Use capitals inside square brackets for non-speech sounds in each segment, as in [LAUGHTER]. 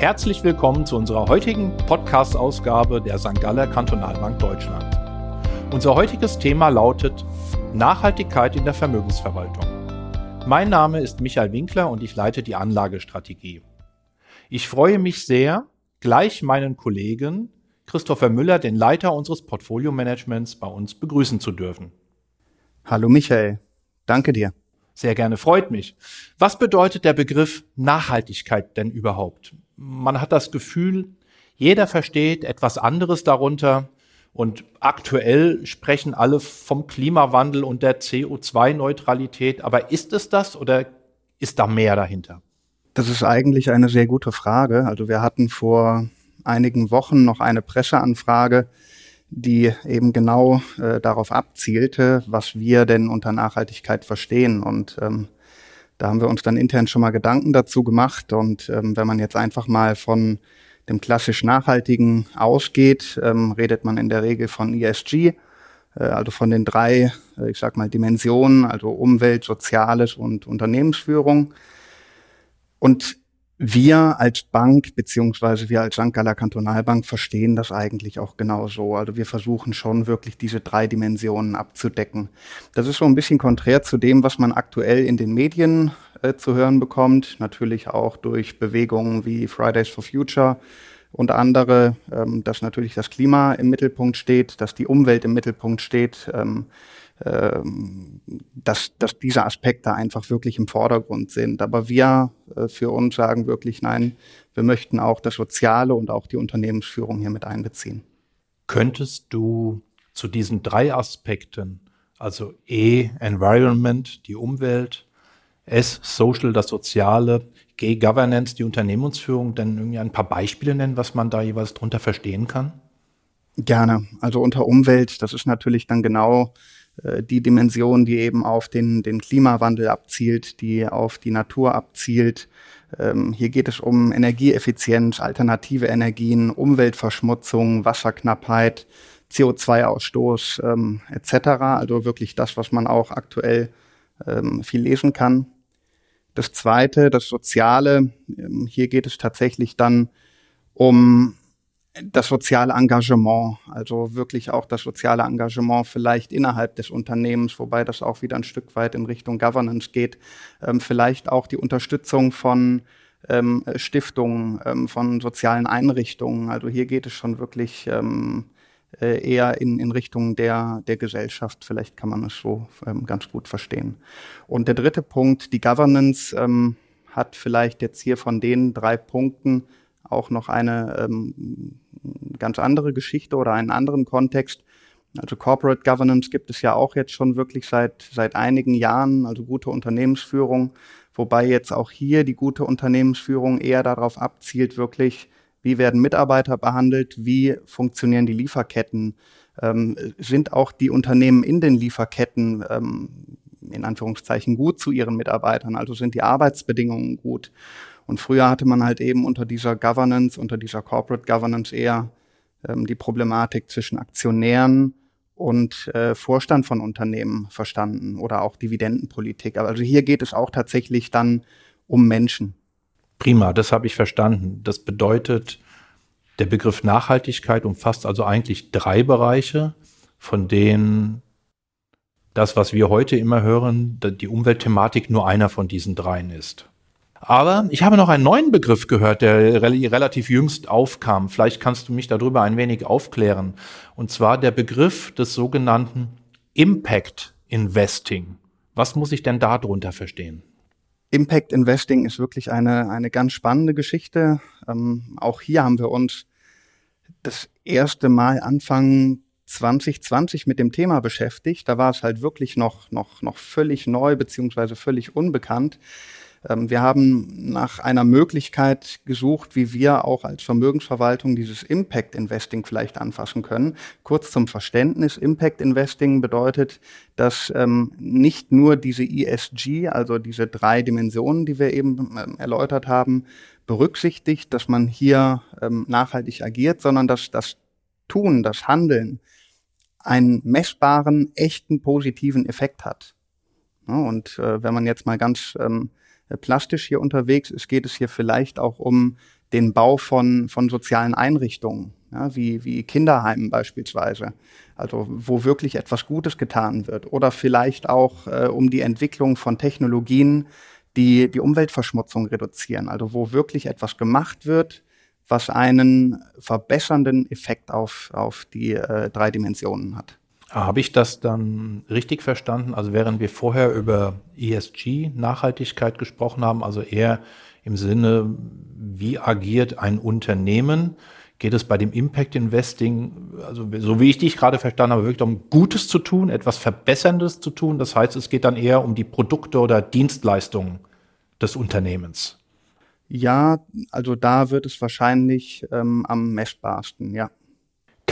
Herzlich willkommen zu unserer heutigen Podcast-Ausgabe der St. Galler Kantonalbank Deutschland. Unser heutiges Thema lautet Nachhaltigkeit in der Vermögensverwaltung. Mein Name ist Michael Winkler und ich leite die Anlagestrategie. Ich freue mich sehr, gleich meinen Kollegen Christopher Müller, den Leiter unseres Portfolio-Managements, bei uns begrüßen zu dürfen. Hallo Michael, danke dir. Sehr gerne, freut mich. Was bedeutet der Begriff Nachhaltigkeit denn überhaupt? Man hat das Gefühl, jeder versteht etwas anderes darunter und aktuell sprechen alle vom Klimawandel und der CO2-Neutralität. Aber ist es das oder ist da mehr dahinter? Das ist eigentlich eine sehr gute Frage. Also wir hatten vor einigen Wochen noch eine Presseanfrage, die eben genau äh, darauf abzielte, was wir denn unter Nachhaltigkeit verstehen. Und ähm, da haben wir uns dann intern schon mal Gedanken dazu gemacht. Und ähm, wenn man jetzt einfach mal von dem klassisch Nachhaltigen ausgeht, ähm, redet man in der Regel von ESG, äh, also von den drei, äh, ich sag mal, Dimensionen, also Umwelt, Soziales und Unternehmensführung. Und wir als Bank beziehungsweise wir als St. Galler Kantonalbank verstehen das eigentlich auch genau so. Also wir versuchen schon wirklich diese drei Dimensionen abzudecken. Das ist so ein bisschen konträr zu dem, was man aktuell in den Medien äh, zu hören bekommt. Natürlich auch durch Bewegungen wie Fridays for Future und andere, ähm, dass natürlich das Klima im Mittelpunkt steht, dass die Umwelt im Mittelpunkt steht. Ähm, dass, dass diese Aspekte einfach wirklich im Vordergrund sind. Aber wir äh, für uns sagen wirklich, nein, wir möchten auch das Soziale und auch die Unternehmensführung hier mit einbeziehen. Könntest du zu diesen drei Aspekten, also E, Environment, die Umwelt, S, Social, das Soziale, G, Governance, die Unternehmensführung, denn irgendwie ein paar Beispiele nennen, was man da jeweils drunter verstehen kann? Gerne. Also unter Umwelt, das ist natürlich dann genau die Dimension, die eben auf den, den Klimawandel abzielt, die auf die Natur abzielt. Ähm, hier geht es um Energieeffizienz, alternative Energien, Umweltverschmutzung, Wasserknappheit, CO2-Ausstoß ähm, etc. Also wirklich das, was man auch aktuell ähm, viel lesen kann. Das Zweite, das Soziale, ähm, hier geht es tatsächlich dann um das soziale Engagement, also wirklich auch das soziale Engagement vielleicht innerhalb des Unternehmens, wobei das auch wieder ein Stück weit in Richtung Governance geht, ähm, vielleicht auch die Unterstützung von ähm, Stiftungen, ähm, von sozialen Einrichtungen. Also hier geht es schon wirklich ähm, äh, eher in, in Richtung der, der Gesellschaft. Vielleicht kann man es so ähm, ganz gut verstehen. Und der dritte Punkt, die Governance, ähm, hat vielleicht jetzt hier von den drei Punkten auch noch eine ähm, ganz andere Geschichte oder einen anderen Kontext. Also Corporate Governance gibt es ja auch jetzt schon wirklich seit, seit einigen Jahren, also gute Unternehmensführung, wobei jetzt auch hier die gute Unternehmensführung eher darauf abzielt, wirklich, wie werden Mitarbeiter behandelt, wie funktionieren die Lieferketten, ähm, sind auch die Unternehmen in den Lieferketten ähm, in Anführungszeichen gut zu ihren Mitarbeitern, also sind die Arbeitsbedingungen gut. Und früher hatte man halt eben unter dieser Governance, unter dieser Corporate Governance eher ähm, die Problematik zwischen Aktionären und äh, Vorstand von Unternehmen verstanden oder auch Dividendenpolitik. Also hier geht es auch tatsächlich dann um Menschen. Prima, das habe ich verstanden. Das bedeutet, der Begriff Nachhaltigkeit umfasst also eigentlich drei Bereiche, von denen das, was wir heute immer hören, die Umweltthematik nur einer von diesen dreien ist. Aber ich habe noch einen neuen Begriff gehört, der relativ jüngst aufkam. Vielleicht kannst du mich darüber ein wenig aufklären. Und zwar der Begriff des sogenannten Impact Investing. Was muss ich denn darunter verstehen? Impact Investing ist wirklich eine, eine ganz spannende Geschichte. Ähm, auch hier haben wir uns das erste Mal Anfang 2020 mit dem Thema beschäftigt. Da war es halt wirklich noch, noch, noch völlig neu beziehungsweise völlig unbekannt. Ähm, wir haben nach einer Möglichkeit gesucht, wie wir auch als Vermögensverwaltung dieses Impact Investing vielleicht anfassen können. Kurz zum Verständnis, Impact Investing bedeutet, dass ähm, nicht nur diese ESG, also diese drei Dimensionen, die wir eben ähm, erläutert haben, berücksichtigt, dass man hier ähm, nachhaltig agiert, sondern dass das Tun, das Handeln einen messbaren, echten positiven Effekt hat. Ja, und äh, wenn man jetzt mal ganz ähm, äh, plastisch hier unterwegs ist, geht es hier vielleicht auch um den Bau von, von sozialen Einrichtungen, ja, wie, wie Kinderheimen beispielsweise, also wo wirklich etwas Gutes getan wird. Oder vielleicht auch äh, um die Entwicklung von Technologien, die die Umweltverschmutzung reduzieren, also wo wirklich etwas gemacht wird, was einen verbessernden Effekt auf, auf die äh, drei Dimensionen hat. Habe ich das dann richtig verstanden? Also während wir vorher über ESG, Nachhaltigkeit gesprochen haben, also eher im Sinne, wie agiert ein Unternehmen, geht es bei dem Impact Investing, also so wie ich dich gerade verstanden habe, wirklich um Gutes zu tun, etwas Verbesserndes zu tun. Das heißt, es geht dann eher um die Produkte oder Dienstleistungen des Unternehmens. Ja, also da wird es wahrscheinlich ähm, am messbarsten, ja.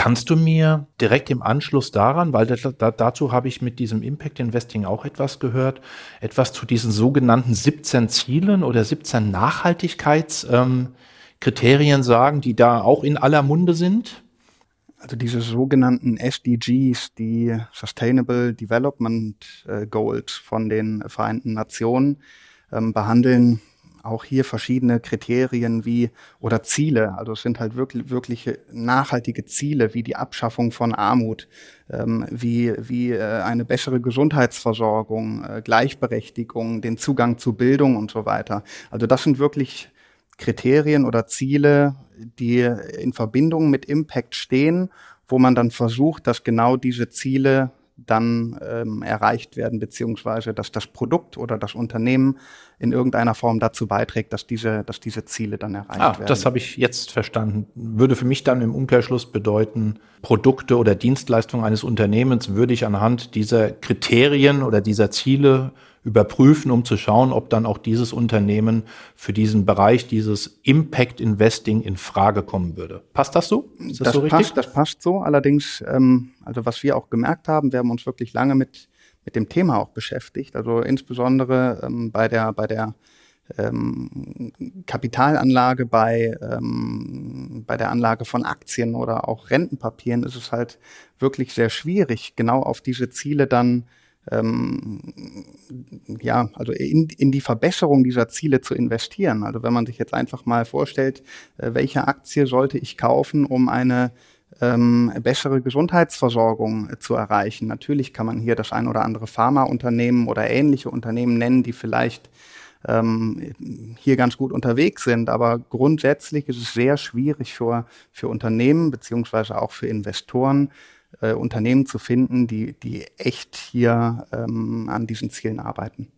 Kannst du mir direkt im Anschluss daran, weil da, dazu habe ich mit diesem Impact Investing auch etwas gehört, etwas zu diesen sogenannten 17 Zielen oder 17 Nachhaltigkeitskriterien ähm, sagen, die da auch in aller Munde sind? Also diese sogenannten SDGs, die Sustainable Development äh, Goals von den Vereinten Nationen, ähm, behandeln auch hier verschiedene Kriterien wie oder Ziele. Also es sind halt wirklich wirkliche nachhaltige Ziele wie die Abschaffung von Armut, ähm, wie wie äh, eine bessere Gesundheitsversorgung, äh, Gleichberechtigung, den Zugang zu Bildung und so weiter. Also das sind wirklich Kriterien oder Ziele, die in Verbindung mit Impact stehen, wo man dann versucht, dass genau diese Ziele dann ähm, erreicht werden, beziehungsweise dass das Produkt oder das Unternehmen in irgendeiner Form dazu beiträgt, dass diese, dass diese Ziele dann erreicht ah, werden. Das habe ich jetzt verstanden. Würde für mich dann im Umkehrschluss bedeuten, Produkte oder Dienstleistungen eines Unternehmens würde ich anhand dieser Kriterien oder dieser Ziele überprüfen, um zu schauen, ob dann auch dieses Unternehmen für diesen Bereich, dieses Impact Investing in Frage kommen würde. Passt das so? Ist das, das so richtig? Passt, das passt so. Allerdings, ähm, also was wir auch gemerkt haben, wir haben uns wirklich lange mit, mit dem Thema auch beschäftigt. Also insbesondere ähm, bei der, bei der ähm, Kapitalanlage, bei, ähm, bei der Anlage von Aktien oder auch Rentenpapieren ist es halt wirklich sehr schwierig, genau auf diese Ziele dann ähm, ja, also in, in die Verbesserung dieser Ziele zu investieren. Also wenn man sich jetzt einfach mal vorstellt, äh, welche Aktie sollte ich kaufen, um eine ähm, bessere Gesundheitsversorgung äh, zu erreichen. Natürlich kann man hier das ein oder andere Pharmaunternehmen oder ähnliche Unternehmen nennen, die vielleicht ähm, hier ganz gut unterwegs sind. Aber grundsätzlich ist es sehr schwierig für, für Unternehmen beziehungsweise auch für Investoren, äh, Unternehmen zu finden, die, die echt hier ähm, an diesen Zielen arbeiten.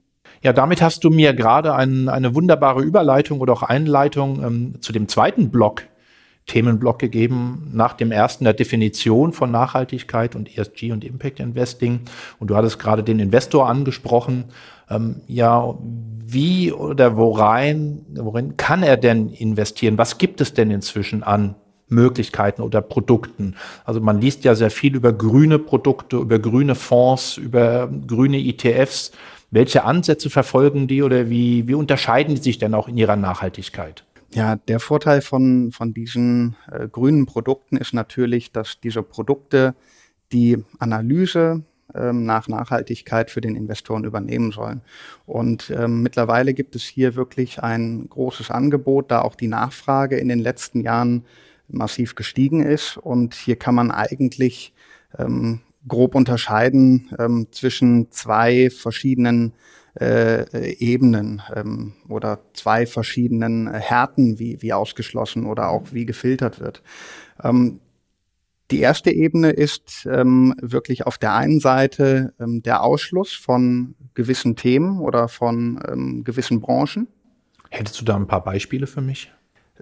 Ja, damit hast du mir gerade ein, eine wunderbare Überleitung oder auch Einleitung ähm, zu dem zweiten Block, Themenblock gegeben, nach dem ersten der Definition von Nachhaltigkeit und ESG und Impact Investing. Und du hattest gerade den Investor angesprochen. Ähm, ja, wie oder worein, worin kann er denn investieren? Was gibt es denn inzwischen an Möglichkeiten oder Produkten. Also man liest ja sehr viel über grüne Produkte, über grüne Fonds, über grüne ETFs. Welche Ansätze verfolgen die oder wie, wie unterscheiden die sich denn auch in ihrer Nachhaltigkeit? Ja, der Vorteil von, von diesen äh, grünen Produkten ist natürlich, dass diese Produkte die Analyse ähm, nach Nachhaltigkeit für den Investoren übernehmen sollen. Und ähm, mittlerweile gibt es hier wirklich ein großes Angebot, da auch die Nachfrage in den letzten Jahren massiv gestiegen ist. Und hier kann man eigentlich ähm, grob unterscheiden ähm, zwischen zwei verschiedenen äh, Ebenen ähm, oder zwei verschiedenen Härten, wie, wie ausgeschlossen oder auch wie gefiltert wird. Ähm, die erste Ebene ist ähm, wirklich auf der einen Seite ähm, der Ausschluss von gewissen Themen oder von ähm, gewissen Branchen. Hättest du da ein paar Beispiele für mich?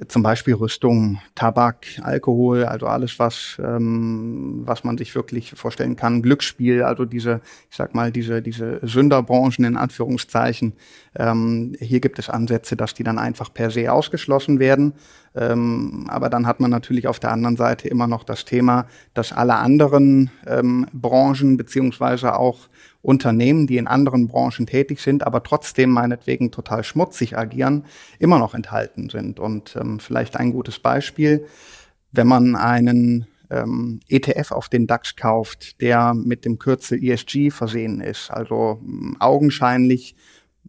Zum Beispiel Rüstung, Tabak, Alkohol, also alles, was, ähm, was man sich wirklich vorstellen kann. Glücksspiel, also diese, ich sag mal, diese, diese Sünderbranchen in Anführungszeichen. Ähm, hier gibt es Ansätze, dass die dann einfach per se ausgeschlossen werden. Ähm, aber dann hat man natürlich auf der anderen Seite immer noch das Thema, dass alle anderen ähm, Branchen beziehungsweise auch Unternehmen, die in anderen Branchen tätig sind, aber trotzdem meinetwegen total schmutzig agieren, immer noch enthalten sind. Und ähm, vielleicht ein gutes Beispiel, wenn man einen ähm, ETF auf den DAX kauft, der mit dem Kürzel ESG versehen ist, also ähm, augenscheinlich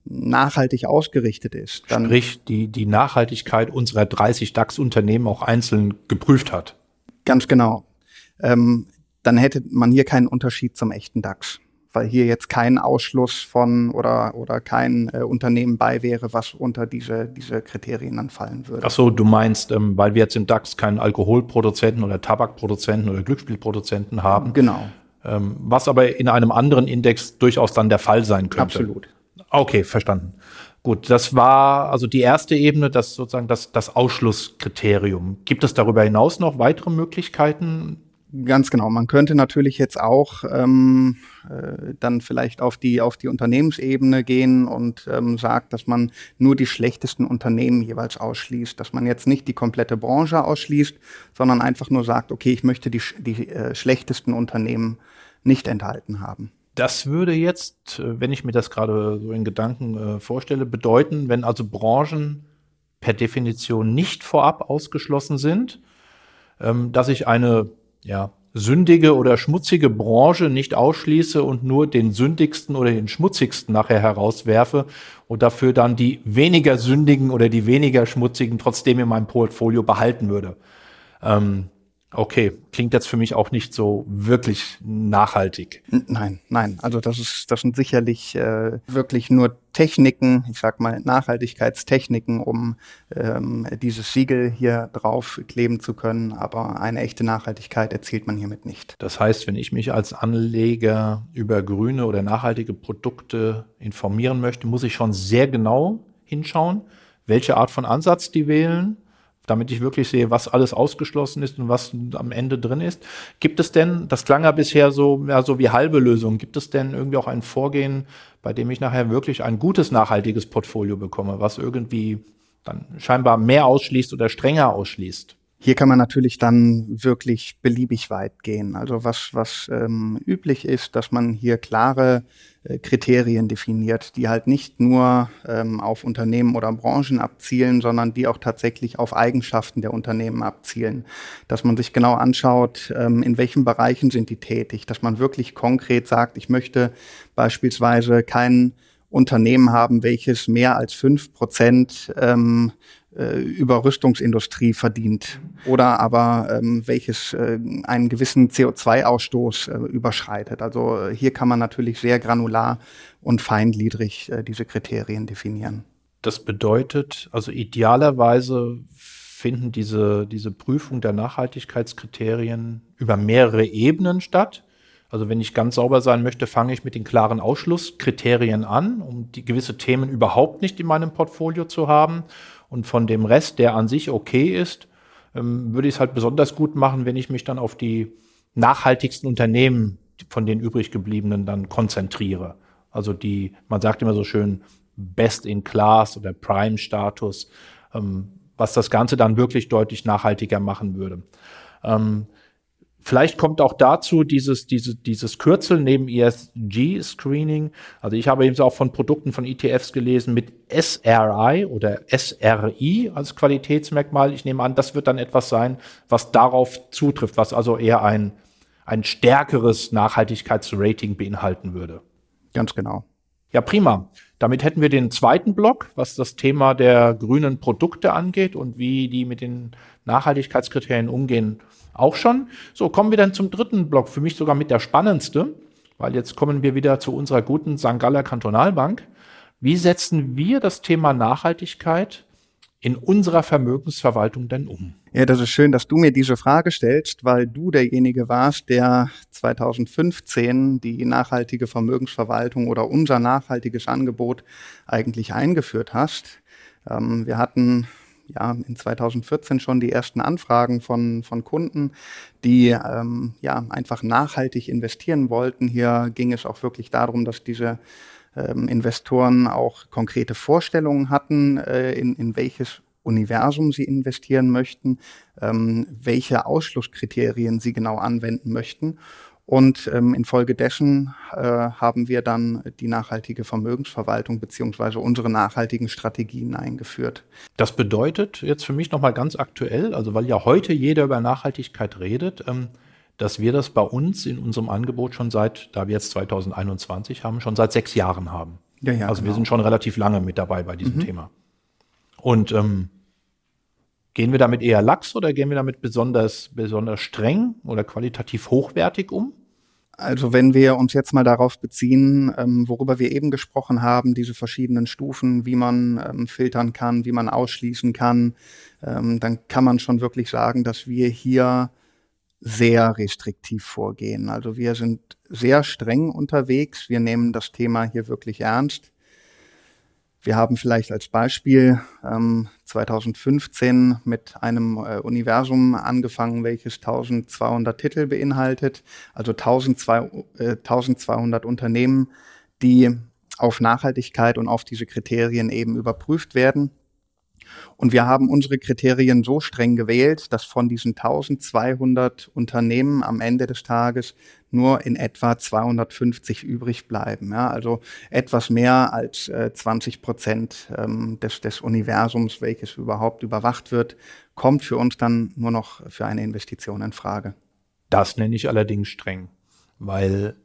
nachhaltig ausgerichtet ist. Dann Sprich, die, die Nachhaltigkeit unserer 30 DAX-Unternehmen auch einzeln geprüft hat. Ganz genau. Ähm, dann hätte man hier keinen Unterschied zum echten DAX weil hier jetzt kein Ausschluss von oder, oder kein äh, Unternehmen bei wäre, was unter diese, diese Kriterien dann fallen würde. Ach so, du meinst, ähm, weil wir jetzt im DAX keinen Alkoholproduzenten oder Tabakproduzenten oder Glücksspielproduzenten haben. Genau. Ähm, was aber in einem anderen Index durchaus dann der Fall sein könnte. Absolut. Okay, verstanden. Gut, das war also die erste Ebene, das sozusagen das, das Ausschlusskriterium. Gibt es darüber hinaus noch weitere Möglichkeiten, Ganz genau. Man könnte natürlich jetzt auch ähm, äh, dann vielleicht auf die auf die Unternehmensebene gehen und ähm, sagt, dass man nur die schlechtesten Unternehmen jeweils ausschließt, dass man jetzt nicht die komplette Branche ausschließt, sondern einfach nur sagt, okay, ich möchte die die äh, schlechtesten Unternehmen nicht enthalten haben. Das würde jetzt, äh, wenn ich mir das gerade so in Gedanken äh, vorstelle, bedeuten, wenn also Branchen per Definition nicht vorab ausgeschlossen sind, ähm, dass ich eine ja, sündige oder schmutzige Branche nicht ausschließe und nur den sündigsten oder den schmutzigsten nachher herauswerfe und dafür dann die weniger sündigen oder die weniger schmutzigen trotzdem in meinem Portfolio behalten würde. Ähm, Okay, klingt jetzt für mich auch nicht so wirklich nachhaltig. Nein, nein. Also das ist, das sind sicherlich äh, wirklich nur Techniken, ich sag mal Nachhaltigkeitstechniken, um ähm, dieses Siegel hier drauf kleben zu können. Aber eine echte Nachhaltigkeit erzielt man hiermit nicht. Das heißt, wenn ich mich als Anleger über grüne oder nachhaltige Produkte informieren möchte, muss ich schon sehr genau hinschauen, welche Art von Ansatz die wählen damit ich wirklich sehe, was alles ausgeschlossen ist und was am Ende drin ist. Gibt es denn, das klang ja bisher so, ja, so wie halbe Lösung, gibt es denn irgendwie auch ein Vorgehen, bei dem ich nachher wirklich ein gutes, nachhaltiges Portfolio bekomme, was irgendwie dann scheinbar mehr ausschließt oder strenger ausschließt? Hier kann man natürlich dann wirklich beliebig weit gehen. Also was, was ähm, üblich ist, dass man hier klare äh, Kriterien definiert, die halt nicht nur ähm, auf Unternehmen oder Branchen abzielen, sondern die auch tatsächlich auf Eigenschaften der Unternehmen abzielen. Dass man sich genau anschaut, ähm, in welchen Bereichen sind die tätig, dass man wirklich konkret sagt, ich möchte beispielsweise kein Unternehmen haben, welches mehr als fünf Prozent ähm, äh, über Rüstungsindustrie verdient oder aber ähm, welches äh, einen gewissen CO2-Ausstoß äh, überschreitet. Also äh, hier kann man natürlich sehr granular und feingliedrig äh, diese Kriterien definieren. Das bedeutet, also idealerweise finden diese, diese Prüfung der Nachhaltigkeitskriterien über mehrere Ebenen statt. Also wenn ich ganz sauber sein möchte, fange ich mit den klaren Ausschlusskriterien an, um die gewisse Themen überhaupt nicht in meinem Portfolio zu haben. Und von dem Rest, der an sich okay ist, ähm, würde ich es halt besonders gut machen, wenn ich mich dann auf die nachhaltigsten Unternehmen von den übrig gebliebenen dann konzentriere. Also die, man sagt immer so schön, Best in Class oder Prime Status, ähm, was das Ganze dann wirklich deutlich nachhaltiger machen würde. Vielleicht kommt auch dazu dieses, dieses, dieses Kürzel neben ESG-Screening. Also ich habe eben auch von Produkten von ETFs gelesen mit SRI oder SRI als Qualitätsmerkmal. Ich nehme an, das wird dann etwas sein, was darauf zutrifft, was also eher ein, ein stärkeres Nachhaltigkeitsrating beinhalten würde. Ganz genau. Ja, prima. Damit hätten wir den zweiten Block, was das Thema der grünen Produkte angeht und wie die mit den Nachhaltigkeitskriterien umgehen auch schon. So, kommen wir dann zum dritten Block, für mich sogar mit der spannendste, weil jetzt kommen wir wieder zu unserer guten St. Galler Kantonalbank. Wie setzen wir das Thema Nachhaltigkeit in unserer Vermögensverwaltung denn um? Ja, das ist schön, dass du mir diese Frage stellst, weil du derjenige warst, der 2015 die nachhaltige Vermögensverwaltung oder unser nachhaltiges Angebot eigentlich eingeführt hast. Ähm, wir hatten ja, in 2014 schon die ersten Anfragen von, von Kunden, die ähm, ja, einfach nachhaltig investieren wollten. Hier ging es auch wirklich darum, dass diese ähm, Investoren auch konkrete Vorstellungen hatten, äh, in, in welches Universum sie investieren möchten, ähm, welche Ausschlusskriterien sie genau anwenden möchten. Und ähm, infolgedessen äh, haben wir dann die nachhaltige Vermögensverwaltung beziehungsweise unsere nachhaltigen Strategien eingeführt. Das bedeutet jetzt für mich nochmal ganz aktuell, also weil ja heute jeder über Nachhaltigkeit redet, ähm, dass wir das bei uns in unserem Angebot schon seit, da wir jetzt 2021 haben, schon seit sechs Jahren haben. Ja, ja, also genau. wir sind schon relativ lange mit dabei bei diesem mhm. Thema. Und ähm, gehen wir damit eher lax oder gehen wir damit besonders, besonders streng oder qualitativ hochwertig um? Also wenn wir uns jetzt mal darauf beziehen, ähm, worüber wir eben gesprochen haben, diese verschiedenen Stufen, wie man ähm, filtern kann, wie man ausschließen kann, ähm, dann kann man schon wirklich sagen, dass wir hier sehr restriktiv vorgehen. Also wir sind sehr streng unterwegs. Wir nehmen das Thema hier wirklich ernst. Wir haben vielleicht als Beispiel ähm, 2015 mit einem äh, Universum angefangen, welches 1200 Titel beinhaltet, also 1200, äh, 1200 Unternehmen, die auf Nachhaltigkeit und auf diese Kriterien eben überprüft werden. Und wir haben unsere Kriterien so streng gewählt, dass von diesen 1200 Unternehmen am Ende des Tages nur in etwa 250 übrig bleiben. Ja, also etwas mehr als äh, 20 Prozent ähm, des, des Universums, welches überhaupt überwacht wird, kommt für uns dann nur noch für eine Investition in Frage. Das nenne ich allerdings streng, weil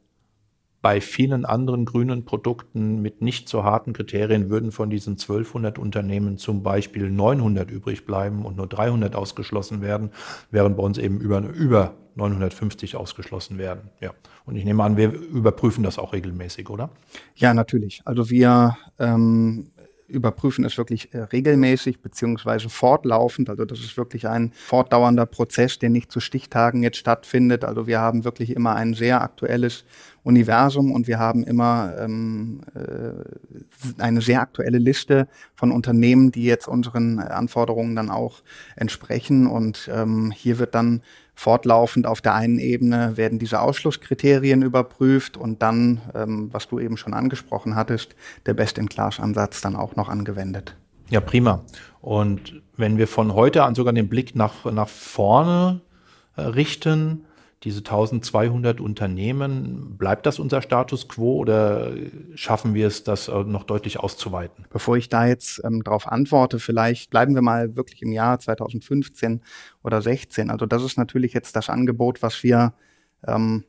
bei vielen anderen grünen Produkten mit nicht so harten Kriterien würden von diesen 1200 Unternehmen zum Beispiel 900 übrig bleiben und nur 300 ausgeschlossen werden, während bei uns eben über, über 950 ausgeschlossen werden. Ja. Und ich nehme an, wir überprüfen das auch regelmäßig, oder? Ja, natürlich. Also wir ähm, überprüfen es wirklich äh, regelmäßig beziehungsweise fortlaufend. Also das ist wirklich ein fortdauernder Prozess, der nicht zu Stichtagen jetzt stattfindet. Also wir haben wirklich immer ein sehr aktuelles Universum und wir haben immer ähm, äh, eine sehr aktuelle Liste von Unternehmen, die jetzt unseren Anforderungen dann auch entsprechen. Und ähm, hier wird dann fortlaufend auf der einen Ebene werden diese Ausschlusskriterien überprüft und dann, ähm, was du eben schon angesprochen hattest, der Best-in-Class-Ansatz dann auch noch angewendet. Ja, prima. Und wenn wir von heute an sogar den Blick nach, nach vorne äh, richten, diese 1200 Unternehmen, bleibt das unser Status quo oder schaffen wir es, das äh, noch deutlich auszuweiten? Bevor ich da jetzt ähm, darauf antworte, vielleicht bleiben wir mal wirklich im Jahr 2015 oder 16. Also das ist natürlich jetzt das Angebot, was wir ähm,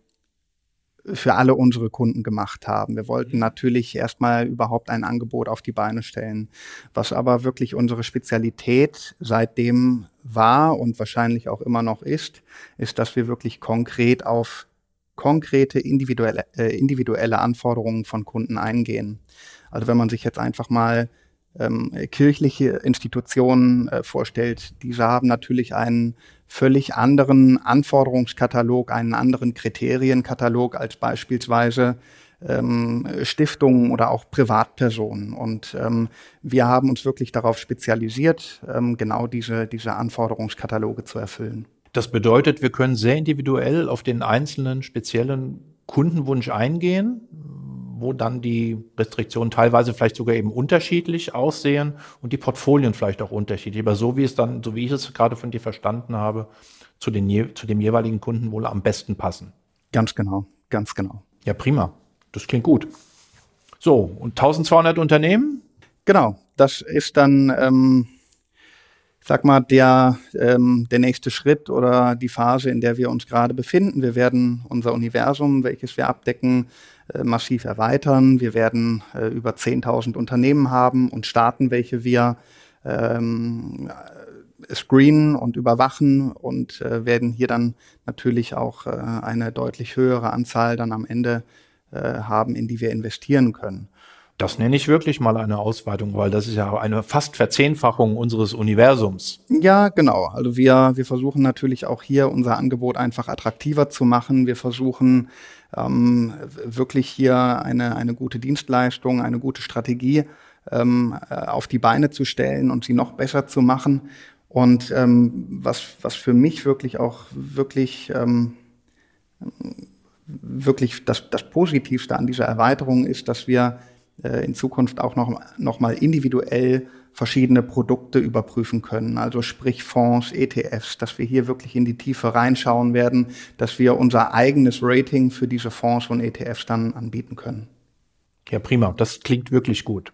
für alle unsere Kunden gemacht haben. Wir wollten mhm. natürlich erstmal überhaupt ein Angebot auf die Beine stellen. Was aber wirklich unsere Spezialität seitdem war und wahrscheinlich auch immer noch ist, ist, dass wir wirklich konkret auf konkrete individuelle, äh, individuelle Anforderungen von Kunden eingehen. Also wenn man sich jetzt einfach mal ähm, kirchliche Institutionen äh, vorstellt, diese haben natürlich einen völlig anderen Anforderungskatalog, einen anderen Kriterienkatalog als beispielsweise ähm, Stiftungen oder auch Privatpersonen. Und ähm, wir haben uns wirklich darauf spezialisiert, ähm, genau diese, diese Anforderungskataloge zu erfüllen. Das bedeutet, wir können sehr individuell auf den einzelnen speziellen Kundenwunsch eingehen wo dann die Restriktionen teilweise vielleicht sogar eben unterschiedlich aussehen und die Portfolien vielleicht auch unterschiedlich. Aber so wie es dann, so wie ich es gerade von dir verstanden habe, zu, den, zu dem jeweiligen Kunden wohl am besten passen. Ganz genau, ganz genau. Ja, prima. Das klingt gut. So, und 1200 Unternehmen? Genau, das ist dann, ähm, sag mal, der, ähm, der nächste Schritt oder die Phase, in der wir uns gerade befinden. Wir werden unser Universum, welches wir abdecken, massiv erweitern. Wir werden äh, über 10.000 Unternehmen haben und Staaten, welche wir ähm, screenen und überwachen und äh, werden hier dann natürlich auch äh, eine deutlich höhere Anzahl dann am Ende äh, haben, in die wir investieren können. Das nenne ich wirklich mal eine Ausweitung, weil das ist ja eine fast Verzehnfachung unseres Universums. Ja, genau. Also wir, wir versuchen natürlich auch hier unser Angebot einfach attraktiver zu machen. Wir versuchen ähm, wirklich hier eine, eine gute Dienstleistung, eine gute Strategie ähm, äh, auf die Beine zu stellen und sie noch besser zu machen. Und ähm, was, was für mich wirklich auch wirklich, ähm, wirklich das, das Positivste an dieser Erweiterung ist, dass wir äh, in Zukunft auch noch, noch mal individuell verschiedene Produkte überprüfen können, also sprich Fonds, ETFs, dass wir hier wirklich in die Tiefe reinschauen werden, dass wir unser eigenes Rating für diese Fonds und ETFs dann anbieten können. Ja, prima. Das klingt wirklich gut.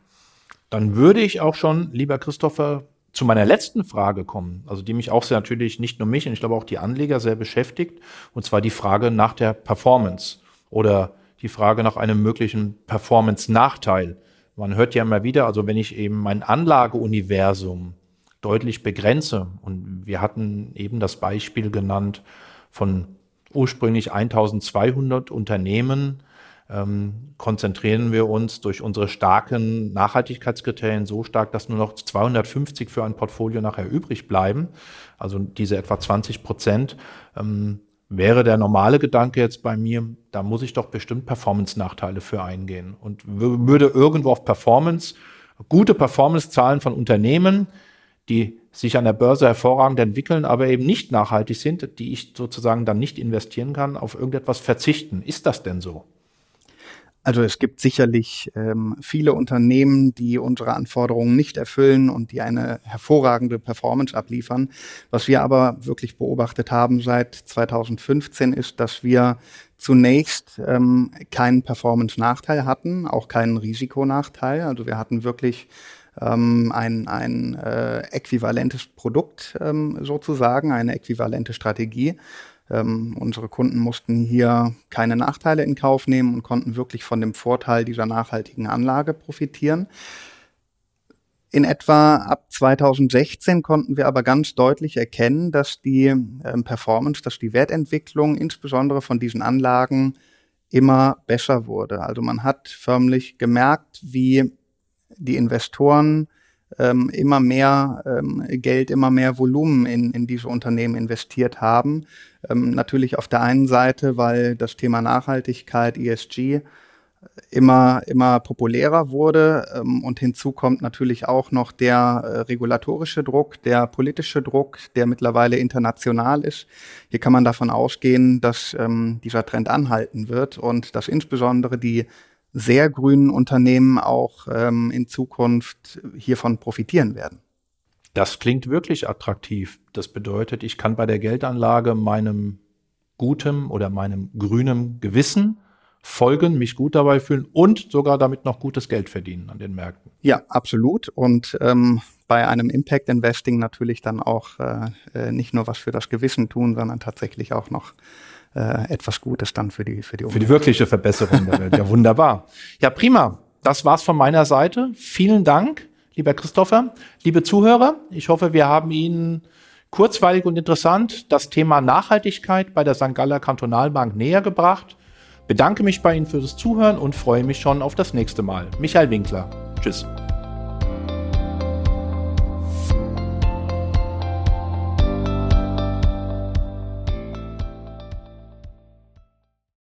Dann würde ich auch schon, lieber Christopher, zu meiner letzten Frage kommen, also die mich auch sehr natürlich nicht nur mich und ich glaube auch die Anleger sehr beschäftigt, und zwar die Frage nach der Performance oder die Frage nach einem möglichen Performance-Nachteil Man hört ja immer wieder, also wenn ich eben mein Anlageuniversum deutlich begrenze, und wir hatten eben das Beispiel genannt von ursprünglich 1200 Unternehmen, ähm, konzentrieren wir uns durch unsere starken Nachhaltigkeitskriterien so stark, dass nur noch 250 für ein Portfolio nachher übrig bleiben. Also diese etwa 20 Prozent. Ähm, wäre der normale Gedanke jetzt bei mir, da muss ich doch bestimmt Performance-Nachteile für eingehen und würde irgendwo auf Performance, gute Performance-Zahlen von Unternehmen, die sich an der Börse hervorragend entwickeln, aber eben nicht nachhaltig sind, die ich sozusagen dann nicht investieren kann, auf irgendetwas verzichten. Ist das denn so? Also es gibt sicherlich ähm, viele Unternehmen, die unsere Anforderungen nicht erfüllen und die eine hervorragende Performance abliefern. Was wir aber wirklich beobachtet haben seit 2015 ist, dass wir zunächst ähm, keinen Performance-Nachteil hatten, auch keinen Risikonachteil. Also wir hatten wirklich ähm, ein, ein äh, äquivalentes Produkt ähm, sozusagen, eine äquivalente Strategie. Ähm, unsere Kunden mussten hier keine Nachteile in Kauf nehmen und konnten wirklich von dem Vorteil dieser nachhaltigen Anlage profitieren. In etwa ab 2016 konnten wir aber ganz deutlich erkennen, dass die ähm, Performance, dass die Wertentwicklung insbesondere von diesen Anlagen immer besser wurde. Also man hat förmlich gemerkt, wie die Investoren ähm, immer mehr ähm, Geld, immer mehr Volumen in, in diese Unternehmen investiert haben. Ähm, natürlich auf der einen Seite, weil das Thema Nachhaltigkeit, ESG, immer, immer populärer wurde. Ähm, und hinzu kommt natürlich auch noch der äh, regulatorische Druck, der politische Druck, der mittlerweile international ist. Hier kann man davon ausgehen, dass ähm, dieser Trend anhalten wird und dass insbesondere die sehr grünen Unternehmen auch ähm, in Zukunft hiervon profitieren werden. Das klingt wirklich attraktiv. Das bedeutet, ich kann bei der Geldanlage meinem gutem oder meinem grünen Gewissen folgen, mich gut dabei fühlen und sogar damit noch gutes Geld verdienen an den Märkten. Ja, absolut. Und ähm, bei einem Impact Investing natürlich dann auch äh, äh nicht nur was für das Gewissen tun, sondern tatsächlich auch noch äh, etwas Gutes dann für die für die Umwelt. Für die wirkliche Verbesserung der Welt. Ja, wunderbar. [LAUGHS] Ja, prima. Das war's von meiner Seite. Vielen Dank, lieber Christopher, liebe Zuhörer. Ich hoffe, wir haben Ihnen kurzweilig und interessant das Thema Nachhaltigkeit bei der St. Galler Kantonalbank näher gebracht. Bedanke mich bei Ihnen für das Zuhören und freue mich schon auf das nächste Mal. Michael Winkler. Tschüss.